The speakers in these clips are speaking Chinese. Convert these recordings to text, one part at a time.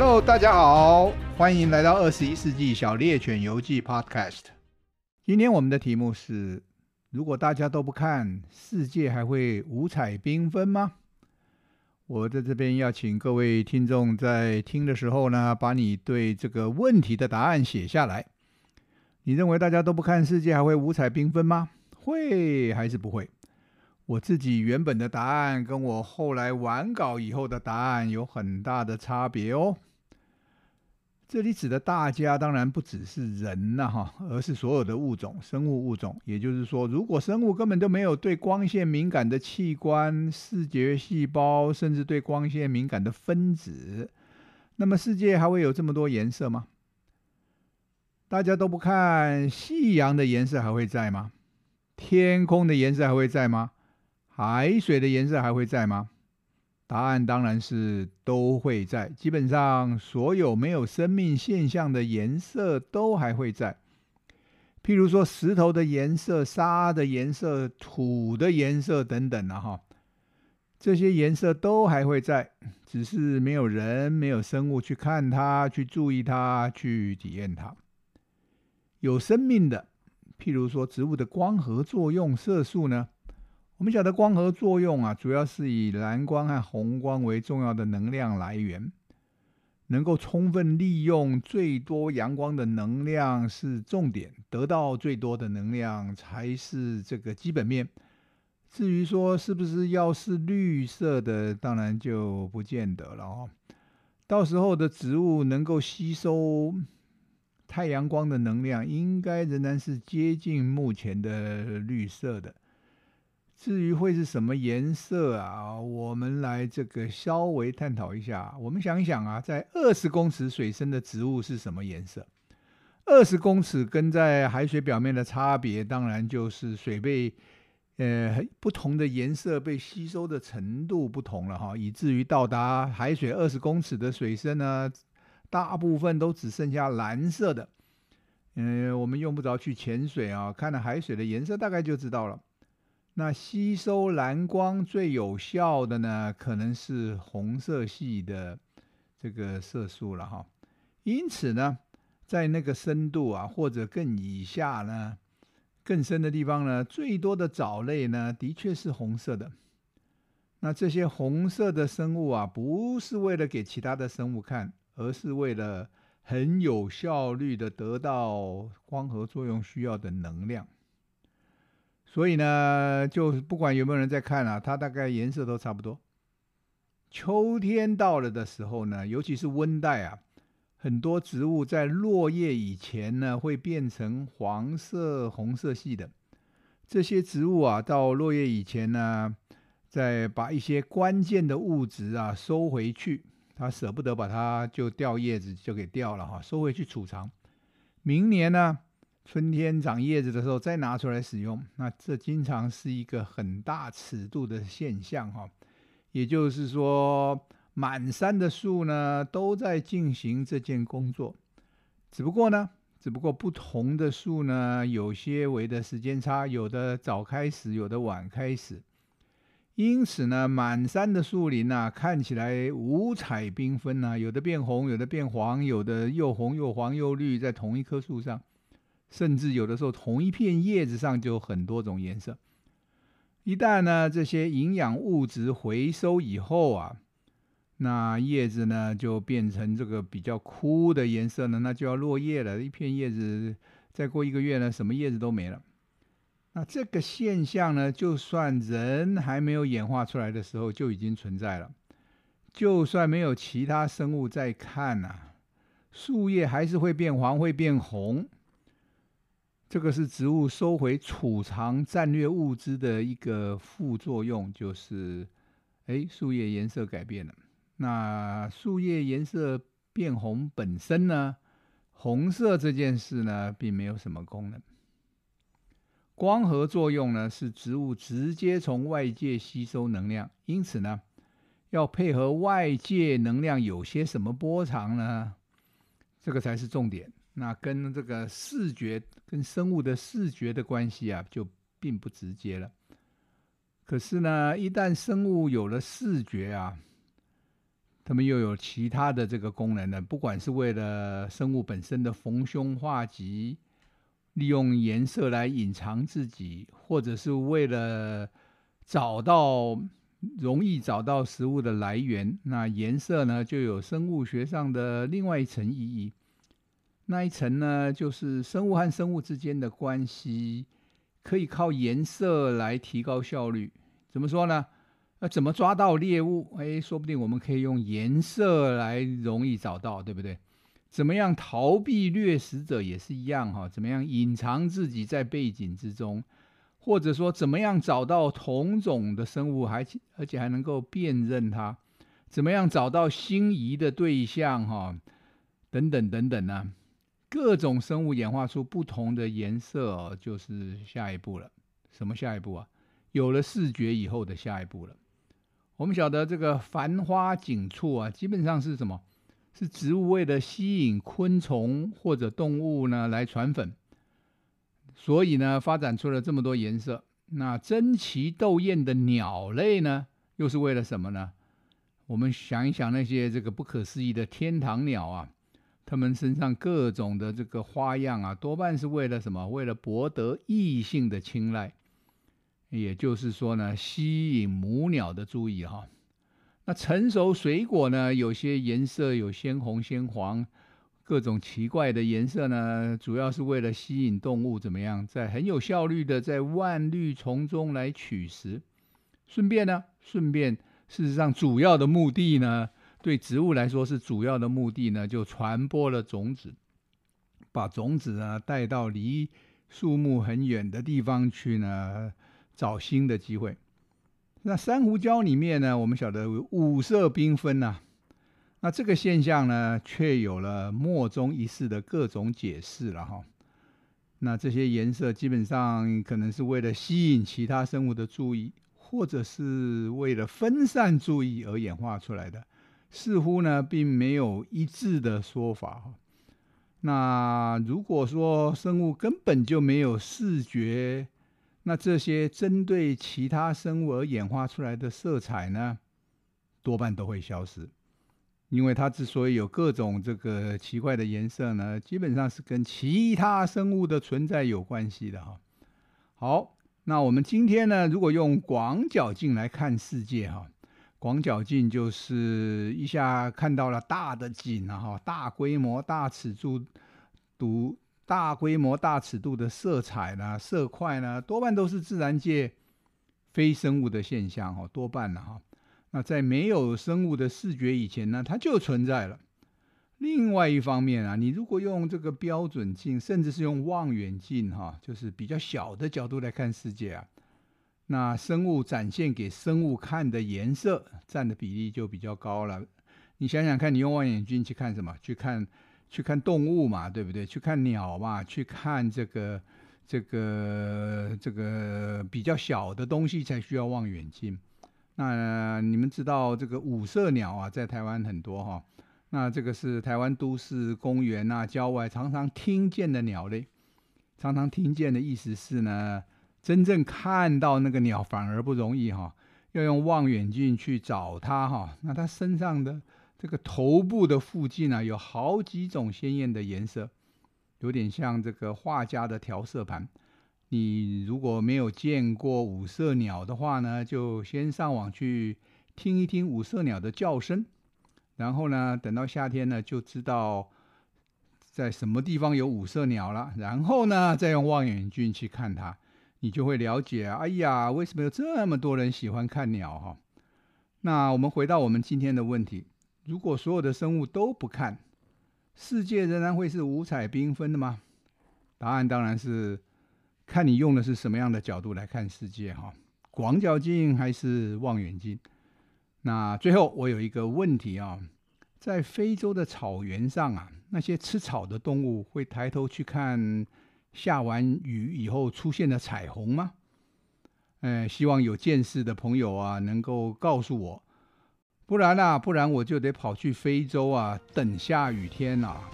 Hello，大家好，欢迎来到二十一世纪小猎犬游记 Podcast。今天我们的题目是：如果大家都不看，世界还会五彩缤纷吗？我在这边要请各位听众在听的时候呢，把你对这个问题的答案写下来。你认为大家都不看，世界还会五彩缤纷吗？会还是不会？我自己原本的答案跟我后来完稿以后的答案有很大的差别哦。这里指的大家当然不只是人呐，哈，而是所有的物种，生物物种。也就是说，如果生物根本都没有对光线敏感的器官、视觉细胞，甚至对光线敏感的分子，那么世界还会有这么多颜色吗？大家都不看，夕阳的颜色还会在吗？天空的颜色还会在吗？海水的颜色还会在吗？答案当然是都会在。基本上，所有没有生命现象的颜色都还会在。譬如说，石头的颜色、沙的颜色、土的颜色等等啊，哈，这些颜色都还会在，只是没有人、没有生物去看它、去注意它、去体验它。有生命的，譬如说植物的光合作用色素呢？我们晓得光合作用啊，主要是以蓝光和红光为重要的能量来源，能够充分利用最多阳光的能量是重点，得到最多的能量才是这个基本面。至于说是不是要是绿色的，当然就不见得了哦。到时候的植物能够吸收太阳光的能量，应该仍然是接近目前的绿色的。至于会是什么颜色啊？我们来这个稍微探讨一下。我们想一想啊，在二十公尺水深的植物是什么颜色？二十公尺跟在海水表面的差别，当然就是水被呃不同的颜色被吸收的程度不同了哈，以至于到达海水二十公尺的水深呢，大部分都只剩下蓝色的。嗯、我们用不着去潜水啊，看了海水的颜色大概就知道了。那吸收蓝光最有效的呢，可能是红色系的这个色素了哈。因此呢，在那个深度啊，或者更以下呢，更深的地方呢，最多的藻类呢，的确是红色的。那这些红色的生物啊，不是为了给其他的生物看，而是为了很有效率的得到光合作用需要的能量。所以呢，就不管有没有人在看啊，它大概颜色都差不多。秋天到了的时候呢，尤其是温带啊，很多植物在落叶以前呢，会变成黄色、红色系的。这些植物啊，到落叶以前呢，再把一些关键的物质啊收回去，它舍不得把它就掉叶子就给掉了哈，收回去储藏。明年呢，春天长叶子的时候再拿出来使用，那这经常是一个很大尺度的现象哈。也就是说，满山的树呢都在进行这件工作，只不过呢，只不过不同的树呢有些微的时间差，有的早开始，有的晚开始。因此呢，满山的树林啊，看起来五彩缤纷呐，有的变红，有的变黄，有的又红又黄又绿，在同一棵树上。甚至有的时候，同一片叶子上就有很多种颜色。一旦呢，这些营养物质回收以后啊，那叶子呢就变成这个比较枯的颜色呢，那就要落叶了。一片叶子再过一个月呢，什么叶子都没了。那这个现象呢，就算人还没有演化出来的时候就已经存在了。就算没有其他生物在看啊，树叶还是会变黄，会变红。这个是植物收回储藏战略物资的一个副作用，就是，哎，树叶颜色改变了。那树叶颜色变红本身呢，红色这件事呢，并没有什么功能。光合作用呢，是植物直接从外界吸收能量，因此呢，要配合外界能量有些什么波长呢？这个才是重点。那跟这个视觉跟生物的视觉的关系啊，就并不直接了。可是呢，一旦生物有了视觉啊，它们又有其他的这个功能呢，不管是为了生物本身的逢凶化吉，利用颜色来隐藏自己，或者是为了找到容易找到食物的来源，那颜色呢就有生物学上的另外一层意义。那一层呢，就是生物和生物之间的关系，可以靠颜色来提高效率。怎么说呢？那怎么抓到猎物？哎，说不定我们可以用颜色来容易找到，对不对？怎么样逃避掠食者也是一样哈？怎么样隐藏自己在背景之中？或者说怎么样找到同种的生物，还而且还能够辨认它？怎么样找到心仪的对象？哈，等等等等呢？各种生物演化出不同的颜色，就是下一步了。什么下一步啊？有了视觉以后的下一步了。我们晓得这个繁花锦簇啊，基本上是什么？是植物为了吸引昆虫或者动物呢来传粉，所以呢发展出了这么多颜色。那争奇斗艳的鸟类呢，又是为了什么呢？我们想一想那些这个不可思议的天堂鸟啊，他们身上各种的这个花样啊，多半是为了什么？为了博得异性的青睐。也就是说呢，吸引母鸟的注意哈。那成熟水果呢，有些颜色有鲜红、鲜黄，各种奇怪的颜色呢，主要是为了吸引动物怎么样，在很有效率的在万绿丛中来取食。顺便呢，顺便事实上主要的目的呢，对植物来说是主要的目的呢，就传播了种子，把种子呢带到离树木很远的地方去呢。找新的机会。那珊瑚礁里面呢，我们晓得五色缤纷呐、那这个现象呢，却有了莫衷一是的各种解释了哈。那这些颜色基本上可能是为了吸引其他生物的注意，或者是为了分散注意而演化出来的，似乎呢，并没有一致的说法哈。那如果说生物根本就没有视觉，那这些针对其他生物而演化出来的色彩呢，多半都会消失，因为它之所以有各种这个奇怪的颜色呢，基本上是跟其他生物的存在有关系的哈。好，那我们今天呢，如果用广角镜来看世界哈，广角镜就是一下看到了大的景啊哈，大规模、大尺度读。大规模、大尺度的色彩呢、色块呢，多半都是自然界非生物的现象哈，多半了哈。那在没有生物的视觉以前呢，它就存在了。另外一方面啊，你如果用这个标准镜，甚至是用望远镜哈，就是比较小的角度来看世界啊，那生物展现给生物看的颜色占的比例就比较高了。你想想看，你用望远镜去看什么？去看。去看动物嘛，对不对？去看鸟嘛，去看这个、这个、这个比较小的东西才需要望远镜。那你们知道这个五色鸟啊，在台湾很多哈。那这个是台湾都市公园啊、郊外常常听见的鸟类。常常听见的意思是呢，真正看到那个鸟反而不容易哈，要用望远镜去找它哈。那它身上的。这个头部的附近呢，有好几种鲜艳的颜色，有点像这个画家的调色盘。你如果没有见过五色鸟的话呢，就先上网去听一听五色鸟的叫声，然后呢，等到夏天呢，就知道在什么地方有五色鸟了。然后呢，再用望远镜去看它，你就会了解，哎呀，为什么有这么多人喜欢看鸟哈？那我们回到我们今天的问题。如果所有的生物都不看，世界仍然会是五彩缤纷的吗？答案当然是看你用的是什么样的角度来看世界哈，广角镜还是望远镜？那最后我有一个问题啊，在非洲的草原上啊，那些吃草的动物会抬头去看下完雨以后出现的彩虹吗？呃，希望有见识的朋友啊，能够告诉我。不然、啊，不然我就得跑去非洲啊，等下雨天呐、啊。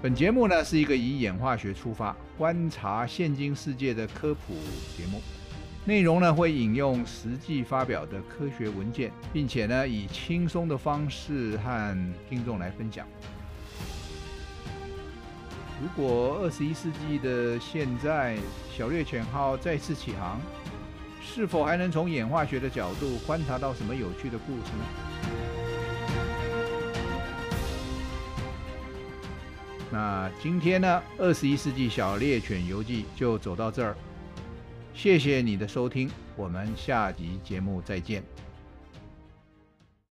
本节目呢是一个以演化学出发，观察现今世界的科普节目，内容呢会引用实际发表的科学文件，并且呢以轻松的方式和听众来分享。如果二十一世纪的现在，小猎犬号再次起航，是否还能从演化学的角度观察到什么有趣的故事呢？那今天呢，二十一世纪小猎犬游记就走到这儿，谢谢你的收听，我们下集节目再见。